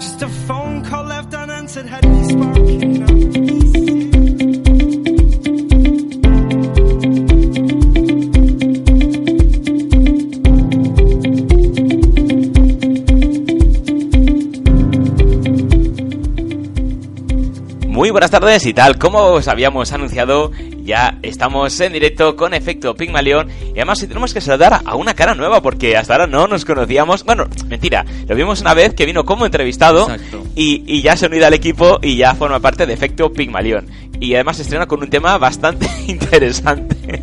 Just a phone call left unanswered had me sparking. Muy buenas tardes y tal, como os habíamos anunciado, ya estamos en directo con efecto Pigmalión y además hoy tenemos que saludar a una cara nueva porque hasta ahora no nos conocíamos. Bueno, mentira, lo vimos una vez que vino como entrevistado y, y ya se ha unido al equipo y ya forma parte de efecto Pigmalión. Y además se estrena con un tema bastante interesante.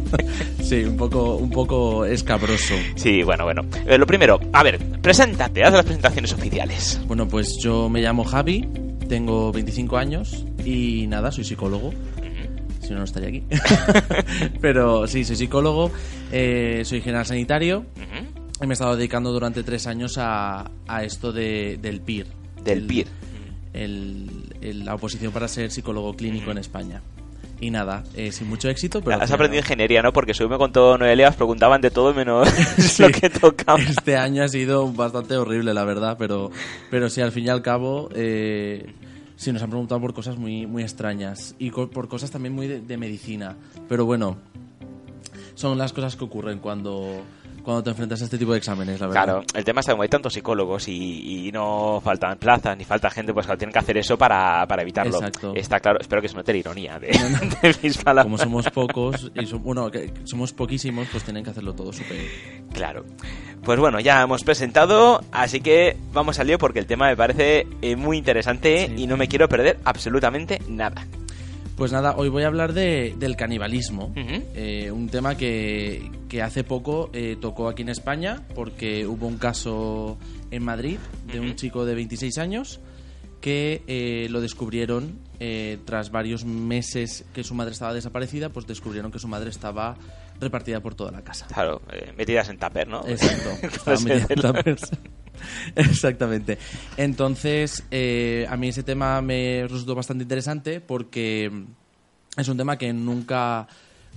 Sí, un poco, un poco escabroso. Sí, bueno, bueno. Eh, lo primero, a ver, preséntate, haz las presentaciones oficiales. Bueno, pues yo me llamo Javi, tengo 25 años y nada, soy psicólogo. Si no, no estaría aquí. Pero sí, soy psicólogo, eh, soy general sanitario Ujú. y me he estado dedicando durante tres años a, a esto de, del PIR. Del El- PIR. el- el- la oposición para ser psicólogo clínico en España. Y nada, eh, sin mucho éxito, pero... Has aprendido ingeniería, ¿no? Porque según me contó Noelia, os preguntaban de todo menos Sí. lo que tocaba. Este año ha sido bastante horrible, la verdad, pero, pero sí, al fin y al cabo, eh, sí, nos han preguntado por cosas muy, muy extrañas y por cosas también muy de medicina. Pero bueno, son las cosas que ocurren cuando, cuando te enfrentas a este tipo de exámenes, la verdad. Claro, el tema es que como hay tantos psicólogos y, y no faltan plazas ni falta gente, pues claro, tienen que hacer eso para, para evitarlo. Exacto. Está claro, espero que se note la ironía de, de mis palabras. Como somos pocos, y bueno, que somos poquísimos, pues tienen que hacerlo todo súper... Claro. Pues bueno, ya hemos presentado, así que vamos al lío porque el tema me parece eh, muy interesante Sí. y no me quiero perder absolutamente nada. Pues nada, hoy voy a hablar de, del canibalismo. Eh, un tema que, que hace poco eh, tocó aquí en España porque hubo un caso en Madrid de un chico de 26 años que eh, lo descubrieron eh, tras varios meses que su madre estaba desaparecida, pues descubrieron que su madre estaba repartida por toda la casa. Claro, metidas en tupper, ¿no? Exacto. Estaba metida en tuppers. Exactamente. Entonces, eh, a mí ese tema me resultó bastante interesante porque es un tema que nunca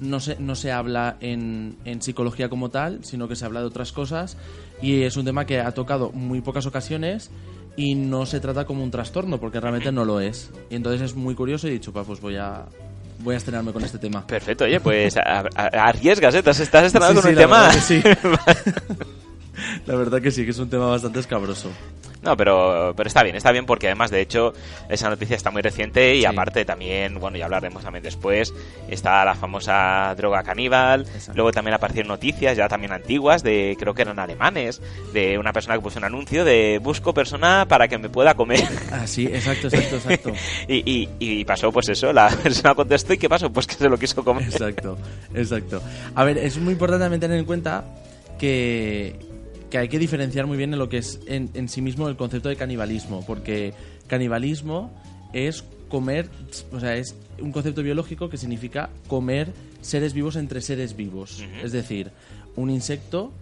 no se, no se habla en, en psicología como tal, sino que se habla de otras cosas y es un tema que ha tocado muy pocas ocasiones y no se trata como un trastorno porque realmente no lo es. Y entonces es muy curioso y he dicho, "Pa, pues voy a voy a estrenarme con este tema. Perfecto, oye, pues a- a- arriesgas, ¿eh? Estás estrenando Sí, con sí, la tema... sí. La verdad que sí, que es un tema bastante escabroso. No, pero, pero está bien, está bien porque además, de hecho, esa noticia está muy reciente y Sí. aparte también, bueno, ya hablaremos también después, está la famosa droga caníbal, Exacto. luego también aparecieron noticias ya también antiguas de, creo que eran alemanes, de una persona que puso un anuncio de busco persona para que me pueda comer. Ah, sí, exacto, exacto, exacto. y, y, y pasó pues eso, la persona contestó y ¿qué pasó? Pues que se lo quiso comer. Exacto, exacto. A ver, es muy importante también tener en cuenta que, que hay que diferenciar muy bien en lo que es en, en sí mismo el concepto de canibalismo, porque canibalismo es comer, o sea, es un concepto biológico que significa comer seres vivos entre seres vivos. Es decir, un insecto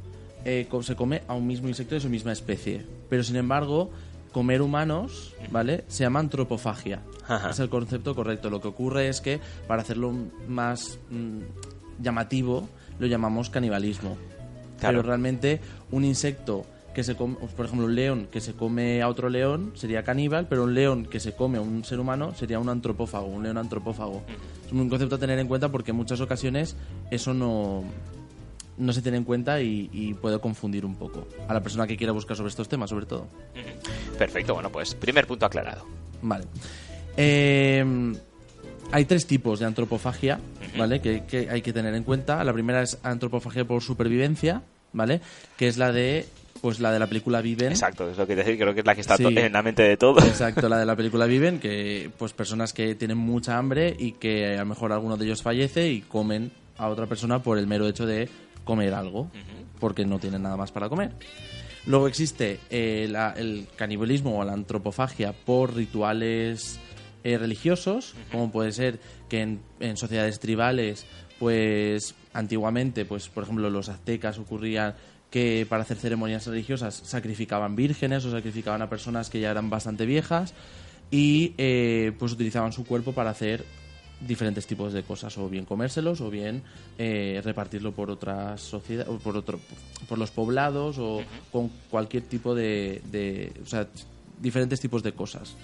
eh, se come a un mismo insecto de su misma especie. Pero sin embargo, comer humanos, ¿vale? Se llama antropofagia. Ajá. Es el concepto correcto. Lo que ocurre es que para hacerlo más mm, llamativo lo llamamos canibalismo. Claro. Pero realmente un insecto que se come, por ejemplo, un león que se come a otro león sería caníbal, pero un león que se come a un ser humano sería un antropófago, un león antropófago. Es un concepto a tener en cuenta porque en muchas ocasiones eso no, no se tiene en cuenta y, y puede confundir un poco a la persona que quiera buscar sobre estos temas, sobre todo. Perfecto, bueno, pues primer punto aclarado. Vale. Eh, hay tres tipos de antropofagia, ¿vale? Que, que hay que tener en cuenta. La primera es antropofagia por supervivencia, ¿vale? Que es la de, pues la de la película Viven. Exacto, es lo que decía, creo que es la que está Sí. en la mente de todos. Exacto, la de la película Viven, que pues personas que tienen mucha hambre y que a lo mejor alguno de ellos fallece y comen a otra persona por el mero hecho de comer algo, porque no tienen nada más para comer. Luego existe eh, la- el canibalismo o la antropofagia por rituales eh, religiosos, como puede ser que en, en sociedades tribales, pues antiguamente, pues por ejemplo los aztecas ocurrían que para hacer ceremonias religiosas sacrificaban vírgenes o sacrificaban a personas que ya eran bastante viejas y eh, pues utilizaban su cuerpo para hacer diferentes tipos de cosas o bien comérselos o bien eh, repartirlo por otras sociedades por otro por los poblados o con cualquier tipo de, de o sea diferentes tipos de cosas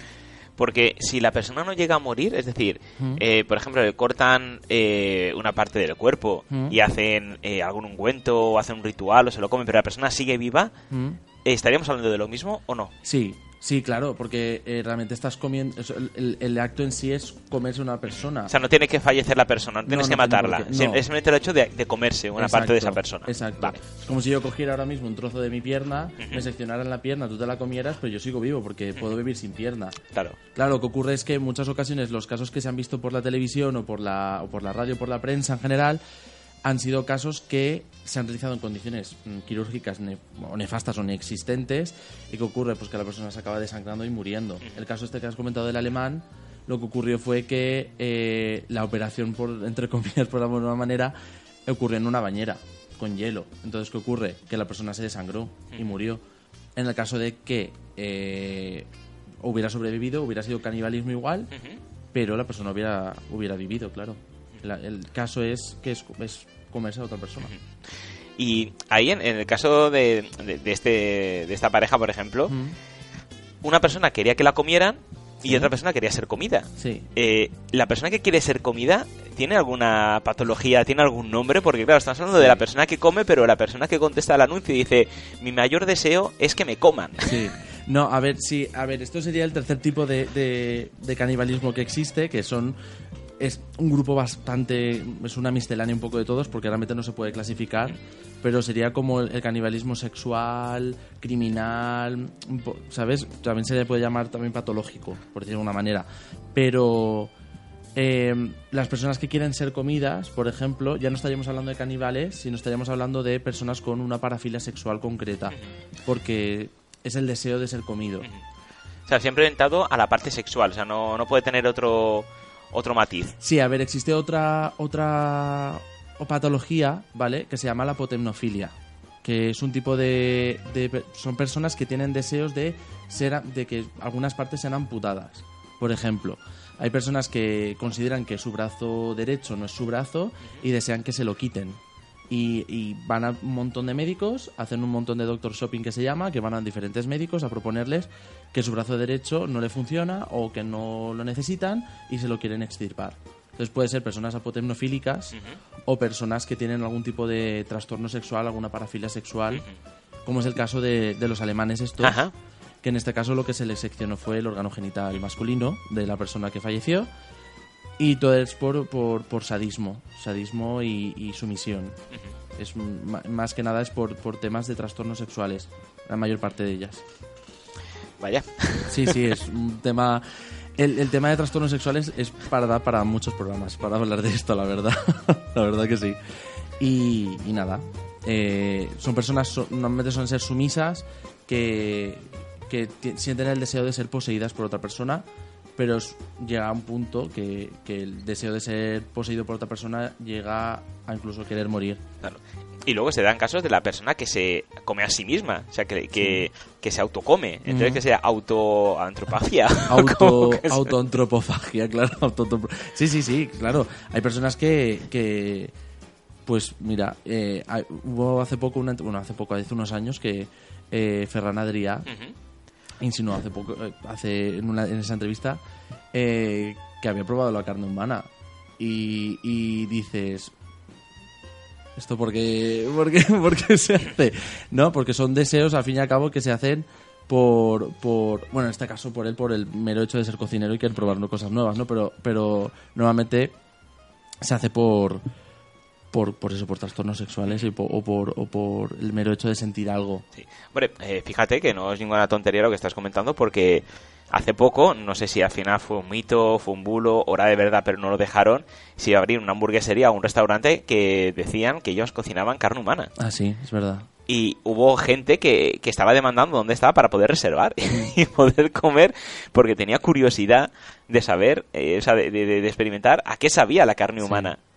Porque si la persona no llega a morir, es decir, eh, por ejemplo, le cortan eh, una parte del cuerpo Mm. y hacen eh, algún ungüento o hacen un ritual o se lo comen, pero la persona sigue viva, ¿Mm? ¿Estaríamos hablando de lo mismo o no? Sí, sí, claro, porque eh, realmente estás comiendo. El, el- acto en sí es comerse una persona. O sea, no tiene que fallecer la persona, no tienes no que matarla. Sim- no. Es simplemente el hecho de, de comerse una parte de esa persona. Exacto. Vale. Es como si yo cogiera ahora mismo un trozo de mi pierna, me seccionaran la pierna, tú te la comieras, pero yo sigo vivo porque puedo vivir sin pierna. Claro. Claro, lo que ocurre es que en muchas ocasiones los casos que se han visto por la televisión o por la, o por la radio por la prensa en general han sido casos que se han realizado en condiciones mm, quirúrgicas ne- o nefastas o inexistentes y que ocurre pues que la persona se acaba desangrando y muriendo. El caso este que has comentado del alemán, lo que ocurrió fue que eh, la operación, por entre comillas, por alguna manera, ocurrió en una bañera con hielo. Entonces, ¿qué ocurre? Que la persona se desangró y murió. En el caso de que eh, hubiera sobrevivido, hubiera sido canibalismo igual, pero la persona hubiera, hubiera vivido, claro. La- el caso es que es, es comerse a otra persona. Y ahí, en, en el caso de, de- de este, de esta pareja, por ejemplo, Mm. una persona quería que la comieran y Sí. otra persona quería ser comida. Sí. Eh, ¿La persona que quiere ser comida tiene alguna patología, tiene algún nombre? Porque claro, estamos hablando de la persona que come, pero la persona que contesta al anuncio y dice, mi mayor deseo es que me coman. Sí. No, a ver, sí, a ver, esto sería el tercer tipo de, de- de canibalismo que existe, que son es un grupo bastante es una miscelánea un poco de todos porque realmente no se puede clasificar, pero sería como el, el canibalismo sexual, criminal, ¿sabes? También se le puede llamar también patológico, por decirlo de alguna manera, pero eh, las personas que quieren ser comidas, por ejemplo, ya no estaríamos hablando de caníbales, sino estaríamos hablando de personas con una parafilia sexual concreta, porque es el deseo de ser comido. O sea, siempre orientado a la parte sexual, o sea, no, no puede tener otro, otro matiz. Sí, a ver, existe otra otra patología, ¿vale? Que se llama la potemnofilia, que es un tipo de, de son personas que tienen deseos de ser de que algunas partes sean amputadas. Por ejemplo, hay personas que consideran que su brazo derecho no es su brazo y desean que se lo quiten. Y, y van a un montón de médicos, hacen un montón de doctor shopping que se llama, que van a diferentes médicos a proponerles que su brazo derecho no le funciona o que no lo necesitan y se lo quieren extirpar. Entonces puede ser personas apotemnofílicas o personas que tienen algún tipo de trastorno sexual, alguna parafilia sexual, como es el caso de, de los alemanes estos, Ajá. que en este caso lo que se les seccionó fue el órgano genital masculino de la persona que falleció y todo es por, por, por sadismo, sadismo y, y sumisión. Es m- más que nada es por, por temas de trastornos sexuales, la mayor parte de ellas. Vaya. Sí, sí, es un tema. El, el tema de trastornos sexuales es para dar para muchos programas, para hablar de esto, la verdad. la verdad que sí. Y, y nada. eh, son personas, so- normalmente suelen ser sumisas, que, que sienten el deseo de ser poseídas por otra persona, pero llega a un punto que, que el deseo de ser poseído por otra persona llega a incluso querer morir. Claro. Y luego se dan casos de la persona que se come a sí misma, o sea, que, que, que se autocome. Entonces, Ujú. que sea autoantropagia. Auto, ¿Cómo que se- autoantropofagia, claro. Sí, sí, sí, claro. Hay personas que, que pues mira, eh, hubo hace poco, una, bueno, hace poco, hace unos años que eh, Ferran Adrià. Insinuó hace poco, eh, hace en, una- en esa entrevista eh, que había probado la carne humana. Y, y dices esto porque porque porque se hace no porque son deseos al fin y al cabo que se hacen por por bueno en este caso por él por el mero hecho de ser cocinero y querer probar cosas nuevas no pero pero normalmente se hace por por, por eso por trastornos sexuales y po- o por o por el mero hecho de sentir algo Sí. Hombre, eh, fíjate que no es ninguna tontería lo que estás comentando porque hace poco, no sé si al final fue un mito, fue un bulo, hora de verdad, pero no lo dejaron, si iba a abrir una hamburguesería o un restaurante que decían que ellos cocinaban carne humana. ah sí es verdad y hubo gente que, que estaba demandando dónde estaba para poder reservar y poder comer porque tenía curiosidad de saber, eh, o sea, de, de- de experimentar a qué sabía la carne humana. Sí,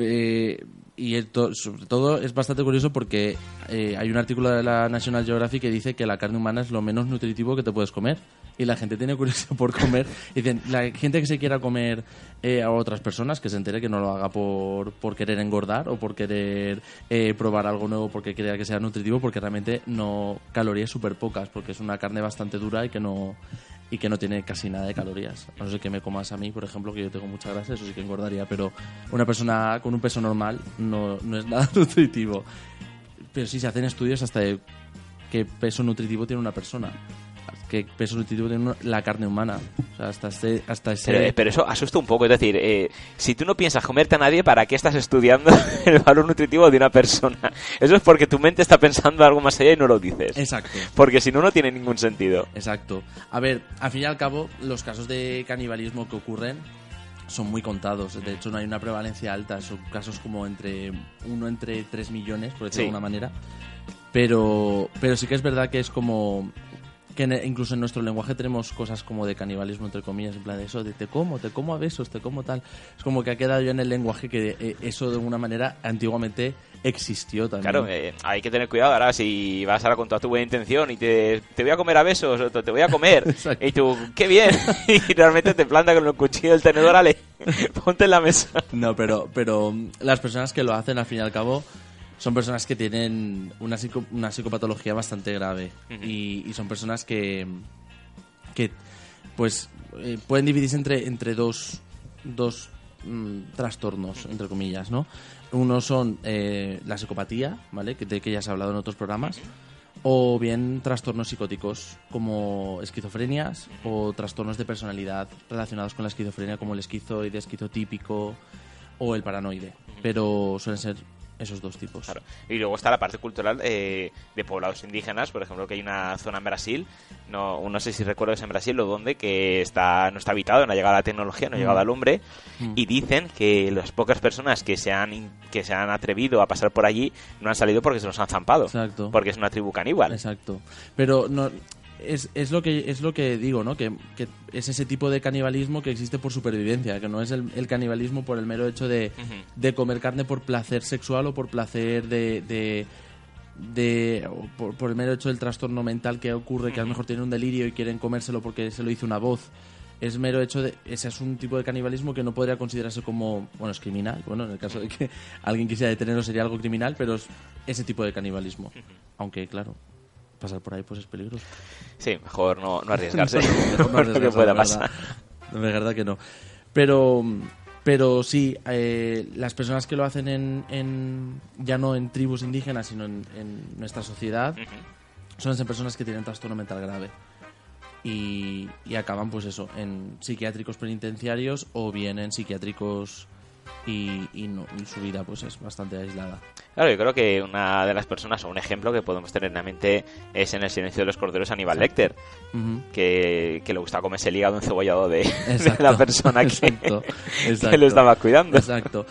eh, y el to- sobre todo es bastante curioso porque eh, hay un artículo de la National Geographic que dice que la carne humana es lo menos nutritivo que te puedes comer. Y la gente tiene curiosidad por comer. Y dicen, la gente que se quiera comer eh, a otras personas, que se entere que no lo haga por, por querer engordar o por querer eh, probar algo nuevo porque crea que sea nutritivo, porque realmente no calorías súper pocas, porque es una carne bastante dura y que no y que no tiene casi nada de calorías. A no ser que me comas a mí, por ejemplo, que yo tengo mucha grasa, eso sí que engordaría, pero una persona con un peso normal no, no es nada nutritivo. Pero sí se hacen estudios hasta de qué peso nutritivo tiene una persona. Qué peso nutritivo tiene la carne humana. O sea, hasta ese... Hasta ese Pero, pero eso asusta un poco, es decir, eh, si tú no piensas comerte a nadie, ¿para qué estás estudiando el valor nutritivo de una persona? Eso es porque tu mente está pensando algo más allá y no lo dices. Exacto. Porque si no, no tiene ningún sentido. Exacto. A ver, al fin y al cabo, los casos de canibalismo que ocurren son muy contados. De hecho, no hay una prevalencia alta. Son casos como entre uno entre 3 millones, por decirlo Sí. de alguna manera. Pero, pero sí que es verdad que es como que incluso en nuestro lenguaje tenemos cosas como de canibalismo, entre comillas, en plan de eso, de te como, te como a besos, te como tal. Es como que ha quedado ya en el lenguaje que eh, eso de alguna manera antiguamente existió también. Claro, eh, hay que tener cuidado ahora si vas ahora con toda tu buena intención y te, te voy a comer a besos o te voy a comer. Y tú, qué bien. y realmente te planta con el cuchillo del tenedor, ale, ponte en la mesa. No, pero, pero las personas que lo hacen, al fin y al cabo, son personas que tienen una, psico- una psicopatología bastante grave. y, y son personas que, que pues, eh, pueden dividirse entre, entre dos, dos mm, trastornos, entre comillas, ¿no? Uno son eh, la psicopatía, ¿vale? Que, de que ya se ha hablado en otros programas. O bien trastornos psicóticos como esquizofrenias o trastornos de personalidad relacionados con la esquizofrenia como el esquizoide, esquizotípico o el paranoide. Pero suelen ser esos dos tipos. Claro. Y luego está la parte cultural eh, de poblados indígenas, por ejemplo, que hay una zona en Brasil, no, no sé si recuerdo que es en Brasil o dónde, que está no está habitado, no ha llegado la tecnología, no ha llegado al hombre, y dicen que las pocas personas que se han que se han atrevido a pasar por allí no han salido porque se los han zampado, Exacto. porque es una tribu caníbal. Exacto. Pero no es, es lo que es lo que digo, ¿no? Que, que es ese tipo de canibalismo que existe por supervivencia, que no es el, el canibalismo por el mero hecho de, de comer carne por placer sexual o por placer de, de, de- por, por el mero hecho del trastorno mental que ocurre, que a lo mejor tienen un delirio y quieren comérselo porque se lo hizo una voz. Es mero hecho de. Ese es un tipo de canibalismo que no podría considerarse como. Bueno, es criminal. Bueno, en el caso de que alguien quisiera detenerlo sería algo criminal, pero es ese tipo de canibalismo. Aunque, claro, pasar por ahí pues es peligroso. Sí, mejor no, no arriesgarse Mejor no lo que pueda pasar. verdad. De verdad que no. Pero, pero sí, eh, las personas que lo hacen en, en- ya no en tribus indígenas, sino en, en nuestra sociedad, suelen ser personas que tienen trastorno mental grave. Y, y acaban, pues eso, en psiquiátricos penitenciarios o bien en psiquiátricos y, y no, y su vida pues es bastante aislada. Claro, yo creo que una de las personas o un ejemplo que podemos tener en la mente es en El silencio de los corderos Aníbal Lecter, que, que le gusta comerse el hígado encebollado de, de la persona que, exacto, que lo estaba cuidando. Exacto.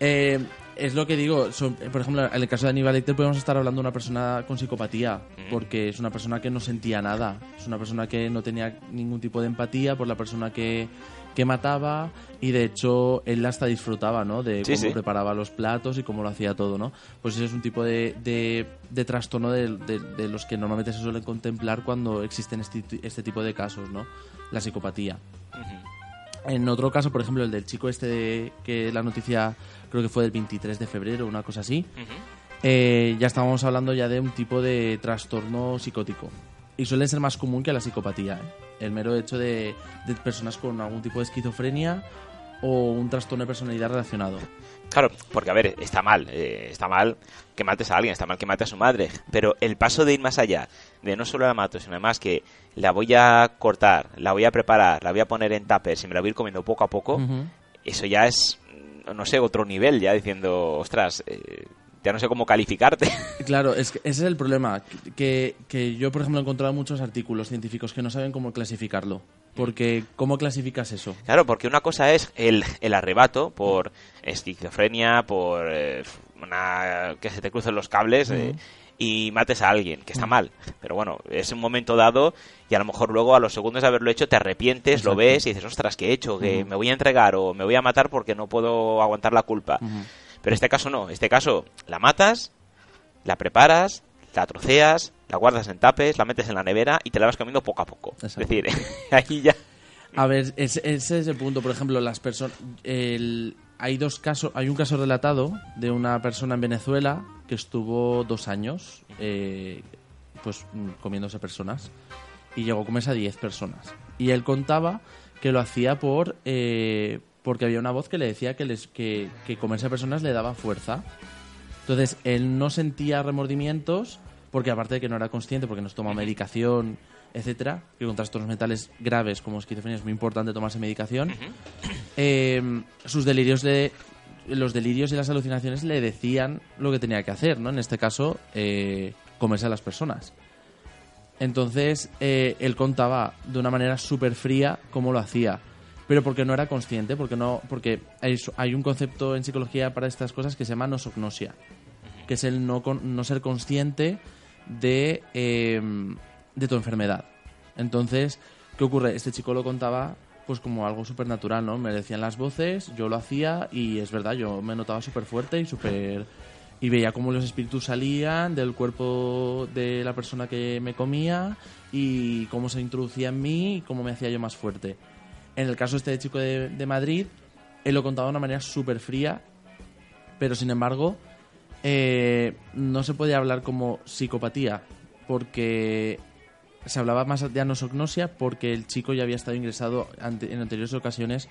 Eh, es lo que digo, son- por ejemplo, en el caso de Aníbal Lecter podemos estar hablando de una persona con psicopatía, porque es una persona que no sentía nada, es una persona que no tenía ningún tipo de empatía por la persona que, que mataba y de hecho él hasta disfrutaba, ¿no? De Sí, cómo sí. preparaba los platos y cómo lo hacía todo, ¿no? Pues ese es un tipo de, de, de trastorno de, de- los que normalmente se suelen contemplar cuando existen este, este tipo de casos, ¿no? La psicopatía. En otro caso, por ejemplo, el del chico este de, que la noticia creo que fue del 23 de febrero, una cosa así, eh, ya estábamos hablando ya de un tipo de trastorno psicótico. Y suele ser más común que la psicopatía. ¿eh? El mero hecho de, de personas con algún tipo de esquizofrenia o un trastorno de personalidad relacionado. Claro, porque a ver, está mal, eh, está mal que mates a alguien, está mal que mates a su madre, pero el paso de ir más allá, de no solo la mato, sino además que la voy a cortar, la voy a preparar, la voy a poner en tuppers y me la voy a ir comiendo poco a poco, eso ya es, no sé, otro nivel, ya diciendo, ostras, eh, ya no sé cómo calificarte. Claro, es que ese es el problema. Que, que yo, por ejemplo, he encontrado muchos artículos científicos que no saben cómo clasificarlo. Porque, ¿cómo clasificas eso? Claro, porque una cosa es el, el arrebato por esquizofrenia, por eh, una, que se te crucen los cables eh, y mates a alguien, que está mal. Pero bueno, es un momento dado y a lo mejor luego a los segundos de haberlo hecho te arrepientes, lo ves y dices, ostras, ¿qué he hecho? Que me voy a entregar o me voy a matar porque no puedo aguantar la culpa. Pero este caso no, este caso la matas, la preparas, la troceas, la guardas en tapes, la metes en la nevera y te la vas comiendo poco a poco. Exacto. Es decir, ahí ya... A ver, ese, ese es el punto. Por ejemplo, las personas. Hay dos casos. Hay un caso relatado de una persona en Venezuela que estuvo dos años, eh, pues comiéndose personas y llegó a comerse a 10 personas. Y él contaba que lo hacía por eh, porque había una voz que le decía que, les, que, que comerse a personas le daba fuerza. Entonces, él no sentía remordimientos porque aparte de que no era consciente, porque no toma medicación, etcétera, que con trastornos mentales graves como esquizofrenia es muy importante tomarse medicación, eh, sus delirios de los delirios y las alucinaciones le decían lo que tenía que hacer, ¿no? En este caso, eh, comerse a las personas. Entonces, eh, él contaba de una manera súper fría cómo lo hacía. Pero porque no era consciente, porque no, porque hay, un concepto en psicología para estas cosas que se llama nosognosia, que es el no, no ser consciente de, eh, de tu enfermedad. Entonces, ¿qué ocurre? Este chico lo contaba pues como algo súper natural, ¿no? Me decían las voces, yo lo hacía y es verdad, yo me notaba súper fuerte y súper... Y veía cómo los espíritus salían del cuerpo de la persona que me comía y cómo se introducía en mí y cómo me hacía yo más fuerte. En el caso este de chico de, de Madrid, él lo contaba de una manera súper fría, pero sin embargo, eh, no se puede hablar como psicopatía, porque se hablaba más de anosognosia porque el chico ya había estado ingresado ante- en anteriores ocasiones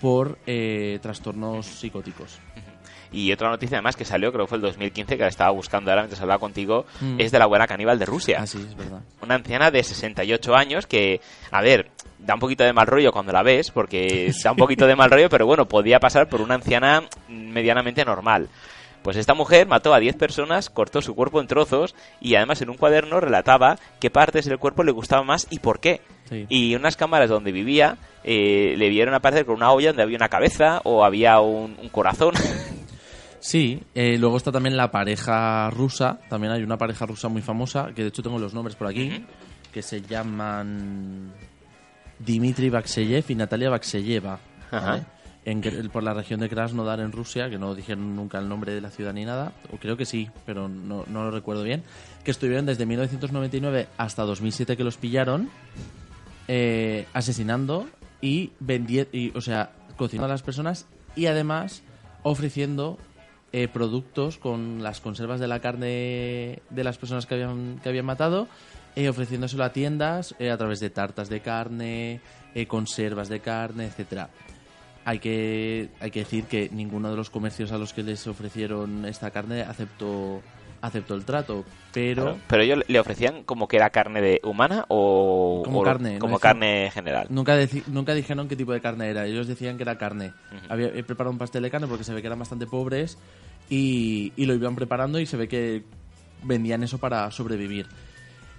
por eh, trastornos psicóticos. Y otra noticia además que salió, creo que fue el 2015, que la estaba buscando ahora mientras hablaba contigo, Mm. es de la buena caníbal de Rusia. Así es verdad. Una anciana de 68 años que, a ver, da un poquito de mal rollo cuando la ves, porque da un poquito de mal rollo, pero bueno, podía pasar por una anciana medianamente normal. Pues esta mujer mató a 10 personas, cortó su cuerpo en trozos y además en un cuaderno relataba qué partes del cuerpo le gustaban más y por qué. Sí. Y unas cámaras donde vivía eh, le vieron aparecer con una olla donde había una cabeza o había un, un corazón. Sí, eh, luego está también la pareja rusa, también hay una pareja rusa muy famosa, que de hecho tengo los nombres por aquí, que se llaman Dmitry Bakseyev y Natalia Bakseyeva, ¿vale? En por la región de Krasnodar en Rusia, que no dijeron nunca el nombre de la ciudad ni nada, o creo que sí, pero no, no lo recuerdo bien, que estuvieron desde 1999 hasta 2007 que los pillaron, eh, asesinando y vendiendo, o sea, cocinando a las personas y además ofreciendo eh, productos con las conservas de la carne de las personas que habían, que habían matado, eh, ofreciéndoselo a tiendas eh, a través de tartas de carne, eh, conservas de carne, etcétera. Hay que, hay que decir que ninguno de los comercios a los que les ofrecieron esta carne aceptó, aceptó el trato, pero... Claro, Pero ellos le ofrecían como que era carne de humana o Como o carne, no como decían- carne general. Nunca, nunca dijeron qué tipo de carne era. Ellos decían que era carne. Había he preparado un pastel de carne porque se ve que eran bastante pobres y, y lo iban preparando y se ve que vendían eso para sobrevivir.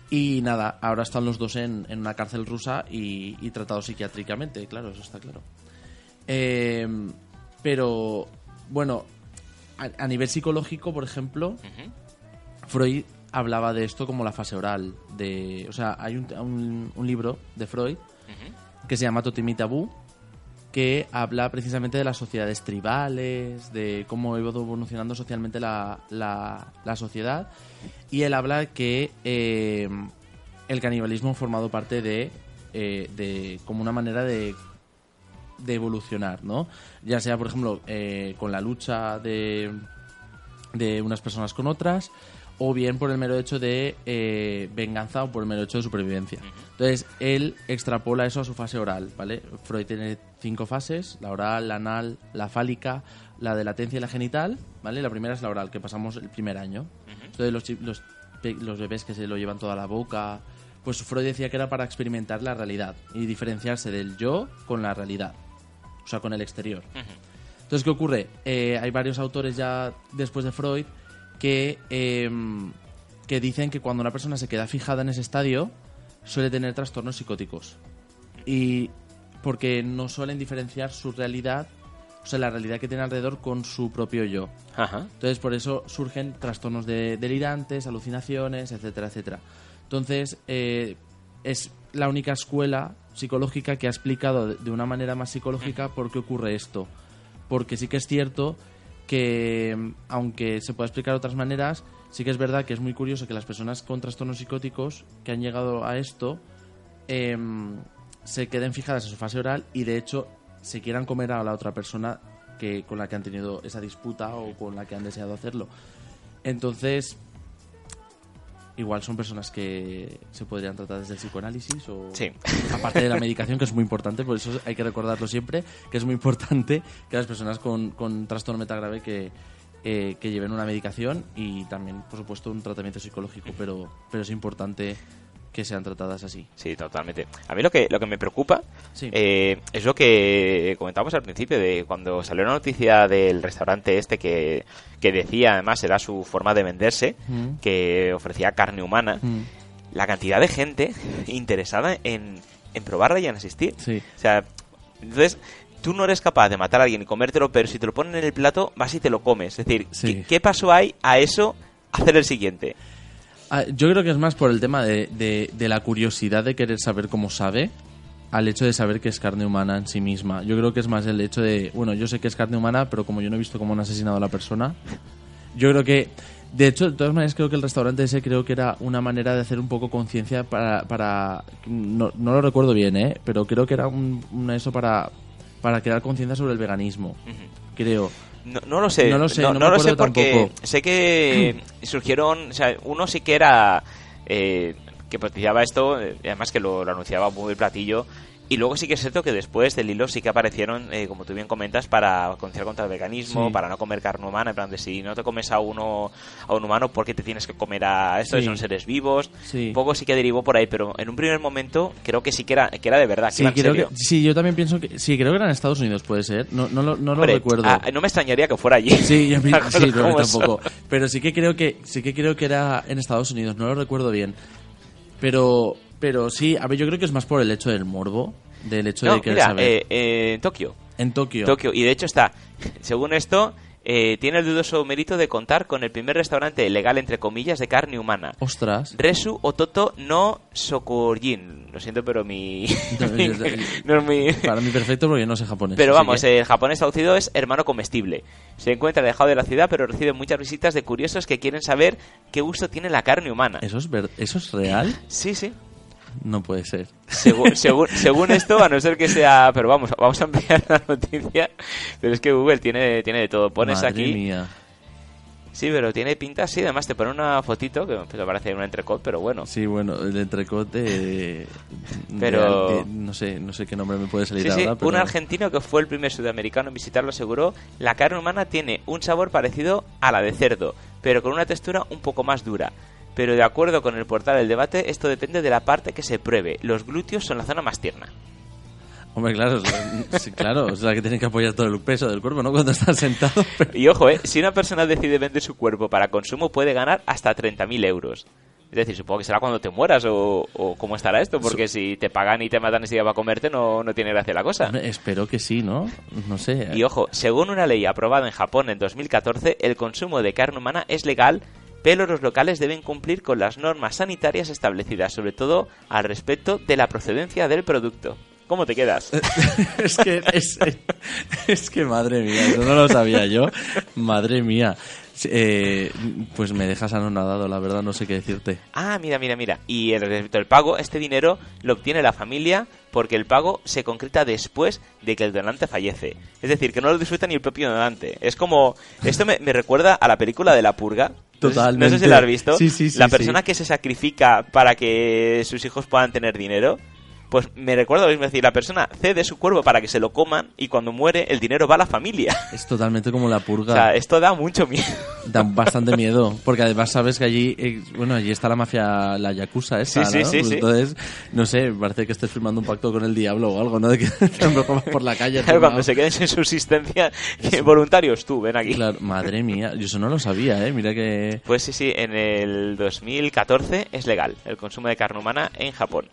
Y nada, ahora están los dos en, en una cárcel rusa y, y tratados psiquiátricamente, claro, eso está claro. Eh, pero, bueno, a, a nivel psicológico, por ejemplo, Freud hablaba de esto como la fase oral. De, o sea, hay un, un- un libro de Freud que se llama Totem y Tabú, que habla precisamente de las sociedades tribales, de cómo ha ido evolucionando socialmente la, la- la sociedad. Y él habla que eh, el canibalismo ha formado parte de, eh, de como una manera de de evolucionar, ¿no? Ya sea, por ejemplo, eh, con la lucha de, de unas personas con otras, o bien por el mero hecho de eh, venganza o por el mero hecho de supervivencia. Entonces, él extrapola eso a su fase oral, ¿vale? Freud tiene cinco fases, la oral, la anal, la fálica, la de latencia y la genital, ¿vale? La primera es la oral, que pasamos el primer año. Entonces, los, los, los bebés que se lo llevan toda la boca, pues Freud decía que era para experimentar la realidad y diferenciarse del yo con la realidad, o sea, con el exterior. Entonces, ¿qué ocurre? Eh, hay varios autores ya después de Freud que, em, que dicen que cuando una persona se queda fijada en ese estadio suele tener trastornos psicóticos. Y porque no suelen diferenciar su realidad, o sea, la realidad que tiene alrededor con su propio yo. Ajá. Entonces, por eso surgen trastornos de, delirantes, alucinaciones, etcétera, etcétera. Entonces, eh, es la única escuela psicológica que ha explicado de- de una manera más psicológica por qué ocurre esto. Porque sí que es cierto que, mm, aunque se pueda explicar de otras maneras, sí que es verdad que es muy curioso que las personas con trastornos psicóticos que han llegado a esto em, se queden fijadas en su fase oral y de hecho se quieran comer a la otra persona que con la que han tenido esa disputa o con la que han deseado hacerlo. Entonces, igual son personas que se podrían tratar desde el psicoanálisis o Sí. aparte de la medicación que es muy importante, por eso hay que recordarlo siempre, que es muy importante que las personas con, con trastorno metagrave que eh, que lleven una medicación y también, por supuesto, un tratamiento psicológico, pero, pero es importante que sean tratadas así. Sí, totalmente. A mí lo que, lo que me preocupa Sí. eh, es lo que comentábamos al principio, de cuando salió la noticia del restaurante este que, que decía, además, era su forma de venderse, Mm. que ofrecía carne humana, Mm. la cantidad de gente interesada en, en probarla y en asistir. Sí. O sea, entonces, tú no eres capaz de matar a alguien y comértelo, pero si te lo ponen en el plato, vas y te lo comes. Es decir, Sí. ¿qué, qué paso hay a eso hacer el siguiente? Ah, Yo creo que es más por el tema de, de- de la curiosidad de querer saber cómo sabe al hecho de saber que es carne humana en sí misma. Yo creo que es más el hecho de, bueno, yo sé que es carne humana, pero como yo no he visto cómo han asesinado a la persona, yo creo que, de hecho, de todas maneras creo que el restaurante ese creo que era una manera de hacer un poco conciencia para, para no, no lo recuerdo bien, ¿eh? Pero creo que era un, una eso para, para crear conciencia sobre el veganismo, creo. No, no lo sé. No lo sé, no lo sé porque tampoco. sé que surgieron. O sea, uno sí que era. eh, que propiciaba esto, eh, además que lo, lo anunciaba muy platillo. Y luego sí que es cierto que después del hilo sí que aparecieron, eh, como tú bien comentas, para concienciar contra el veganismo, Sí. para no comer carne humana. En plan, de si no te comes a uno a un humano, ¿por qué te tienes que comer a estos? Sí. Son seres vivos. Sí. Un poco sí que derivó por ahí, pero en un primer momento creo que sí que era, que era de verdad. que Sí, era en creo serio. que, sí, yo también pienso que. Sí, creo que era en Estados Unidos, puede ser. No, no, lo- no lo Hombre, recuerdo. ah, no me extrañaría que fuera allí. Sí, yo, sí, no, tampoco. Pero sí que creo que sí que creo que era en Estados Unidos, no lo recuerdo bien. Pero pero sí, a ver, yo creo que es más por el hecho del morbo, del hecho No, de querer mira, saber. eh, eh, en Tokio. en Tokio. Tokio. Y de hecho está, según esto, eh, tiene el dudoso mérito de contar con el primer restaurante legal, entre comillas, de carne humana. Ostras. Resu Ototo no Sokurjin. Lo siento, pero mi... No, es mi... Para mí perfecto porque no sé japonés. Pero vamos, que- el japonés traducido es hermano comestible. Se encuentra alejado de la ciudad, pero recibe muchas visitas de curiosos que quieren saber qué gusto tiene la carne humana. ¿Eso es, ver- ¿Eso es real? Sí, sí. No puede ser. Según, según, según esto, a no ser que sea... Pero vamos, vamos a ampliar la noticia. Pero es que Google tiene, tiene de todo. Pones Madre aquí... mía. Sí, pero tiene pinta, sí, además te pone una fotito que pues, parece un entrecot, pero bueno. Sí, bueno, el entrecote. de- Pero- de- no sé, no sé qué nombre me puede salir Sí, sí, ahora. pero- un argentino que fue el primer sudamericano en visitarlo aseguró, la carne humana tiene un sabor parecido a la de cerdo, pero con una textura un poco más dura. Pero de acuerdo con el portal del debate, esto depende de la parte que se pruebe. Los glúteos son la zona más tierna. Hombre, claro, sí, claro, es la que tiene que apoyar todo el peso del cuerpo, ¿no? Cuando estás sentado. pero- Y ojo, eh, si una persona decide vender su cuerpo para consumo, puede ganar hasta 30.000 euros. Es decir, supongo que será cuando te mueras o, o cómo estará esto, porque si te pagan y te matan enseguida para comerte, no, no tiene gracia la cosa. Hombre, espero que sí, ¿no? No sé. Y ojo, según una ley aprobada en Japón en 2014, el consumo de carne humana es legal, pero los locales deben cumplir con las normas sanitarias establecidas, sobre todo al respecto de la procedencia del producto. ¿Cómo te quedas? es que es, es que madre mía, eso no lo sabía yo. Madre mía. Eh, pues me dejas anonadado, la verdad, no sé qué decirte. Ah, mira, mira, mira. Y el respecto al pago, este dinero lo obtiene la familia porque el pago se concreta después de que el donante fallece. Es decir, que no lo disfruta ni el propio donante. Es como... Esto me, me recuerda a la película de La Purga. No sé- No sé Totalmente. si la has visto. Sí, sí, sí, La persona que se sacrifica para que sus hijos puedan tener dinero. Pues me recuerdo lo mismo, es decir, la persona cede su cuerpo para que se lo coman y cuando muere el dinero va a la familia. Es totalmente como la purga. O sea, esto da mucho miedo. Da bastante miedo, porque además sabes que allí, eh, bueno, allí está la mafia, la yakuza esa, Sí, sí, ¿no? sí, Pues. Entonces, no sé, parece que estés firmando un pacto con el diablo o algo, ¿no? De que por la calle. Claro, cuando se queden sin subsistencia, que voluntarios tú, ven aquí. Claro, madre mía, yo eso no lo sabía, ¿eh? Mira que... Pues sí, sí, en el 2014 es legal el consumo de carne humana en Japón.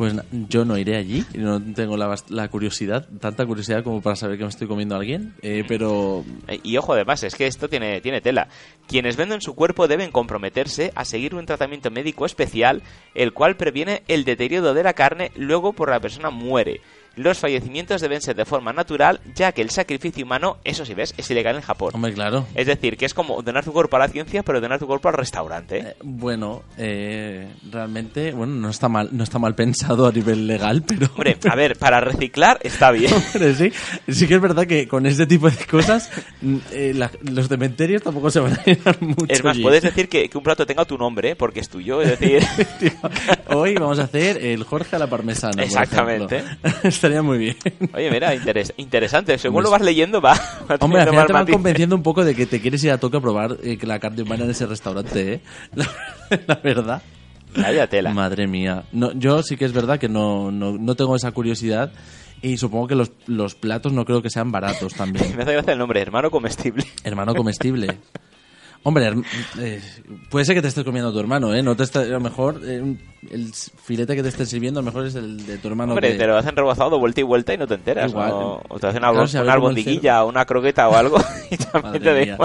Pues yo no iré allí, no tengo la, la curiosidad, tanta curiosidad como para saber que me estoy comiendo a alguien, eh, pero Eh, Y ojo, además, es que esto tiene, tiene tela. Quienes venden su cuerpo deben comprometerse a seguir un tratamiento médico especial, el cual previene el deterioro de la carne luego por la persona muere. Los fallecimientos deben ser de forma natural, ya que el sacrificio humano, eso sí ves, es ilegal en Japón. Hombre, claro. Es decir, que es como donar tu cuerpo a la ciencia, pero donar tu cuerpo al restaurante. Eh, bueno, eh, realmente, bueno, no está mal, no está mal pensado a nivel legal, pero Hombre, a ver, para reciclar está bien. Hombre, sí, sí que es verdad que con ese tipo de cosas mm, eh, la- los cementerios tampoco se van a llenar mucho. Es más, allí. puedes decir que, que un plato tenga tu nombre, porque es tuyo, es decir... Hoy vamos a hacer el Jorge a la parmesana. por Exactamente. ejemplo. Estaría muy bien. Oye, mira, interes- interesante. Según lo vas leyendo, va. va Hombre, al final te van convenciendo un poco de que te quieres ir a toque a probar eh, la carne humana en ese restaurante, ¿eh? La, la verdad. Vaya tela. Madre mía. No, yo sí que es verdad que no, no, no tengo esa curiosidad y supongo que los, los platos no creo que sean baratos también. Me hace gracia el nombre, hermano comestible. Hermano comestible. Hombre, eh, puede ser que te estés comiendo a tu hermano, ¿eh? No te está- a lo mejor eh, el filete que te estén sirviendo, a lo mejor es el de tu hermano. Hombre, que- te lo hacen rebozado vuelta y vuelta y no te enteras. Igual. O, o te hacen una, Claro, una albondiguilla o una croqueta o algo y también te da.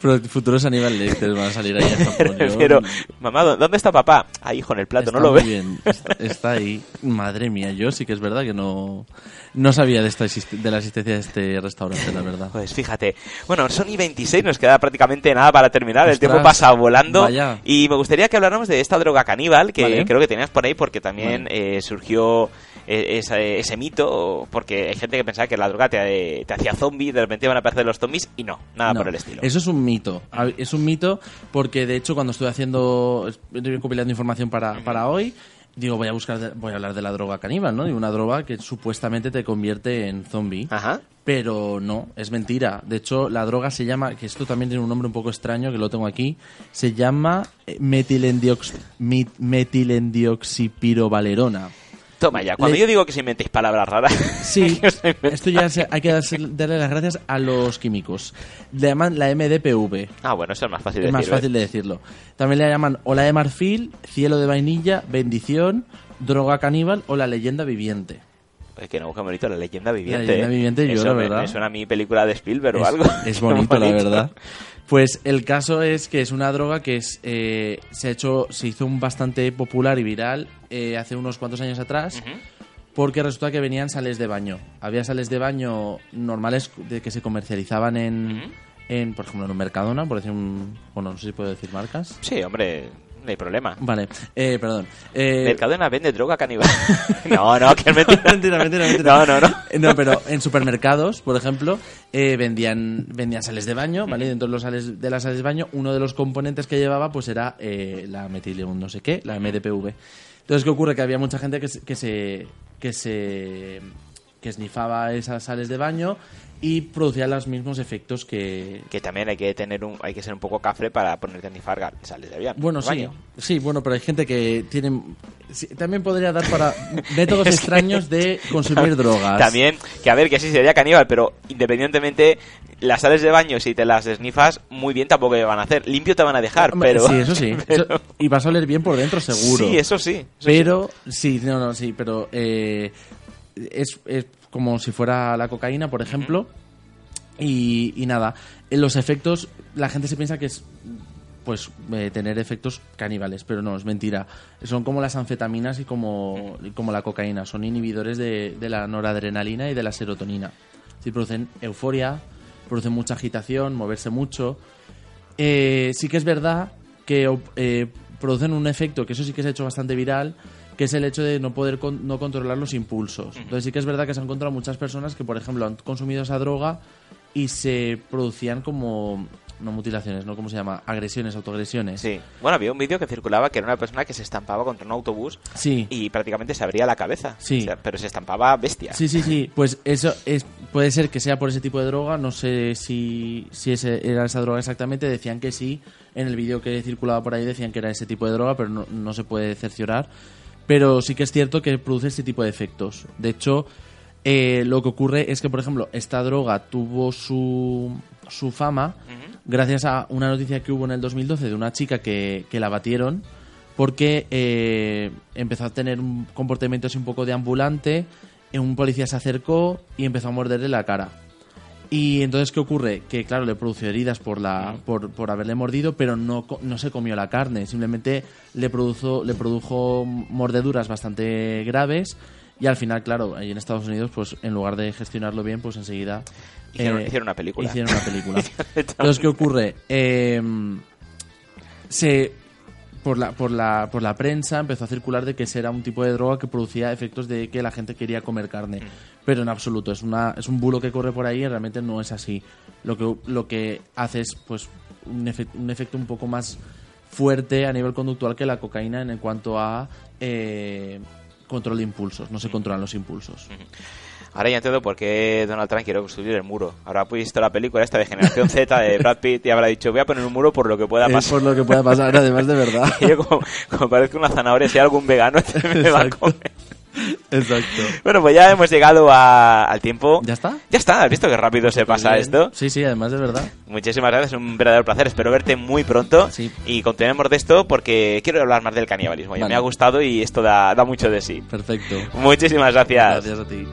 Pero futuros Aníbal Lecter van a salir ahí a Pero, mamá, ¿dó- ¿dónde está papá? Ahí, hijo, en el plato, Está ¿no lo muy ves? bien, está, ahí. Madre mía, yo sí que es verdad que no, no sabía de, esta de la existencia de este restaurante, la verdad. Pues fíjate. Bueno, son y 26, nos queda prácticamente nada para terminar. el tiempo pasa volando. vaya. Y me gustaría que habláramos de esta droga caníbal, que Vale. Creo que tenías por ahí, porque también Vale. eh, surgió eh, ese, ese mito, porque hay gente que pensaba que la droga te, te hacía zombie, de repente iban a aparecer los zombies, y no, nada No, por el estilo. Eso es un mito. A ver, Es un mito porque, de hecho, cuando estuve haciendo, estoy compilando información para, para hoy, digo, voy a buscar, de- voy a hablar de la droga caníbal, ¿no? Y una droga que supuestamente te convierte en zombie. Ajá. Pero no, es mentira. De hecho, la droga se llama, que esto también tiene un nombre un poco extraño, que lo tengo aquí, se llama eh, metilendiox, mit- metilendioxipirovalerona. Toma ya, cuando Le- yo digo que se inventéis palabras raras. Sí, esto ya se- hay que darle las gracias a los químicos. Le llaman la MDPV. Ah, bueno, eso es más fácil de Es más decir. ¿eh? fácil de decirlo. También le llaman o la de marfil, cielo de vainilla, bendición, droga caníbal o la leyenda viviente. Oye, que no, qué bonito, la leyenda viviente. leyenda ¿eh? viviente, yo, Eso la me- verdad. Me, suena a mi película de Spielberg o es, algo. es bonito, la verdad. Pues el caso es que es una droga que es eh, se ha hecho se hizo un bastante popular y viral eh, hace unos cuantos años atrás porque resulta que venían sales de baño. Había sales de baño normales de que se comercializaban en, en por ejemplo, en un Mercadona, por decir un bueno, no sé si puedo decir marcas. Sí, hombre, no hay problema. Vale, eh, perdón. Eh, Mercadona vende droga caníbal. no, no, que es mentira. mentira, mentira, mentira. No, no, no. No, pero en supermercados, por ejemplo, eh, vendían, vendían sales de baño, ¿vale? Y dentro de, los sales, de las sales de baño, uno de los componentes que llevaba, pues era eh, la metilum no sé qué, la MDPV. Entonces, ¿qué ocurre? Que había mucha gente que, se- que se... que se que esnifaba esas sales de baño y producía los mismos efectos que... Que también hay que tener un, hay que ser un poco cafre para ponerte a nifar gal- sales de avión. Bueno, sí, baño. sí, bueno, pero hay gente que tiene... sí, también podría dar para métodos que- extraños de consumir drogas. También, que a ver, que sí sería caníbal, pero independientemente, las sales de baño, si te las esnifas, muy bien tampoco te van a hacer. Limpio te van a dejar, pero... Sí, eso sí. pero- Eso- y vas a oler bien por dentro, seguro. Sí, eso sí. eso Pero, sí, no, no, sí, pero eh, es, es como si fuera la cocaína, por ejemplo. y, y nada, en los efectos, la gente se piensa que es pues eh, tener efectos caníbales, pero no, es mentira. Son como las anfetaminas y como, y como la cocaína, son inhibidores de, de la noradrenalina y de la serotonina. Sí, producen euforia, producen mucha agitación, moverse mucho. Eh, sí que es verdad que eh, producen un efecto, que eso sí que se ha hecho bastante viral, que es el hecho de no poder con- no controlar los impulsos. Entonces sí que es verdad que se han encontrado muchas personas que, por ejemplo, han consumido esa droga y se producían como no mutilaciones, ¿no? ¿Cómo se llama? Agresiones, autoagresiones. Sí. Bueno, había un vídeo que circulaba que era una persona que se estampaba contra un autobús Sí. y prácticamente se abría la cabeza. Sí. O sea, pero se estampaba bestia. Sí, sí, sí. Pues eso es, puede ser que sea por ese tipo de droga. No sé si, si ese, era esa droga exactamente. Decían que sí. En el vídeo que circulaba por ahí decían que era ese tipo de droga, pero no, no se puede cerciorar. Pero sí que es cierto que produce este tipo de efectos. De hecho, eh, lo que ocurre es que, por ejemplo, esta droga tuvo su, su fama gracias a una noticia que hubo en el 2012 de una chica que, que la batieron porque eh, empezó a tener un comportamiento así un poco de ambulante, un policía se acercó y empezó a morderle la cara. Y entonces, ¿qué ocurre? Que, claro, le produjo heridas por, la, por, por haberle mordido, pero no, no se comió la carne. Simplemente le produjo, le produjo mordeduras bastante graves y al final, claro, ahí en Estados Unidos, pues en lugar de gestionarlo bien, pues enseguida... Hicieron- eh, hicieron una película. Hicieron una película. Entonces, ¿qué ocurre? Eh, se por la, por la por la prensa empezó a circular de que ese era un tipo de droga que producía efectos de que la gente quería comer carne. Pero en absoluto es una es un bulo que corre por ahí y realmente no es así. Lo que lo que hace es pues un, efe- un efecto un poco más fuerte a nivel conductual que la cocaína en cuanto a eh, control de impulsos. No se controlan los impulsos Ahora ya entiendo por qué Donald Trump quiere construir el muro. Habrá visto la película esta de Generación Z de Brad Pitt y habrá dicho, voy a poner un muro por lo que pueda es pasar. por lo que pueda pasar además de verdad Y yo como, como parezco una zanahoria, si hay algún vegano me va a Exacto. comer. exacto Bueno, pues ya hemos llegado a- al tiempo. ¿Ya está? Ya está, ¿has visto qué rápido se pasa Bien. esto? sí sí además de verdad Muchísimas gracias, un verdadero placer. Espero verte muy pronto. Sí. Y continuemos de esto porque quiero hablar más del canibalismo. Ya Vale. me ha gustado y esto da, da mucho de sí. perfecto Muchísimas gracias. gracias a ti